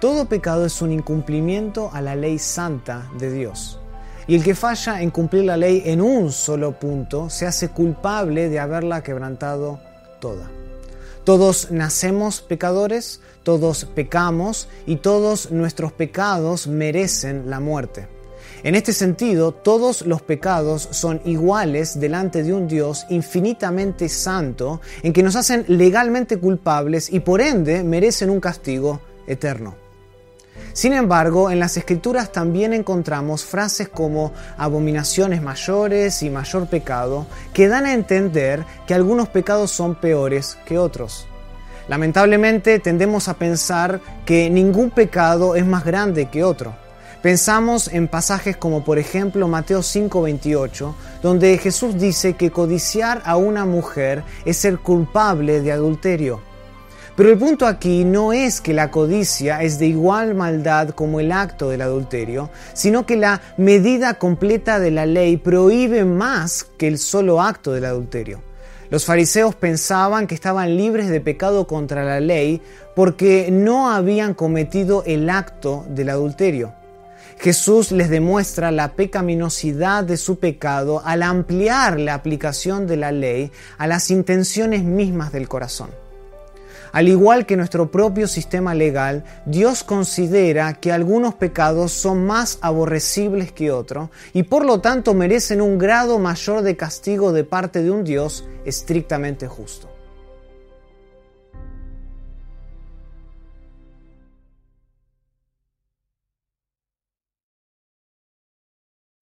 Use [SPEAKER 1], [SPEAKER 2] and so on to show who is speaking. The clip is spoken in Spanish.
[SPEAKER 1] Todo pecado es un incumplimiento a la ley santa de Dios. Y el que falla en cumplir la ley en un solo punto se hace culpable de haberla quebrantado toda. Todos nacemos pecadores, todos pecamos y todos nuestros pecados merecen la muerte. En este sentido, todos los pecados son iguales delante de un Dios infinitamente santo, en que nos hacen legalmente culpables y por ende merecen un castigo eterno. Sin embargo, en las escrituras también encontramos frases como abominaciones mayores y mayor pecado que dan a entender que algunos pecados son peores que otros. Lamentablemente tendemos a pensar que ningún pecado es más grande que otro. Pensamos en pasajes como por ejemplo Mateo 5:28, donde Jesús dice que codiciar a una mujer es ser culpable de adulterio. Pero el punto aquí no es que la codicia es de igual maldad como el acto del adulterio, sino que la medida completa de la ley prohíbe más que el solo acto del adulterio. Los fariseos pensaban que estaban libres de pecado contra la ley porque no habían cometido el acto del adulterio. Jesús les demuestra la pecaminosidad de su pecado al ampliar la aplicación de la ley a las intenciones mismas del corazón. Al igual que nuestro propio sistema legal, Dios considera que algunos pecados son más aborrecibles que otros y por lo tanto merecen un grado mayor de castigo de parte de un Dios estrictamente justo.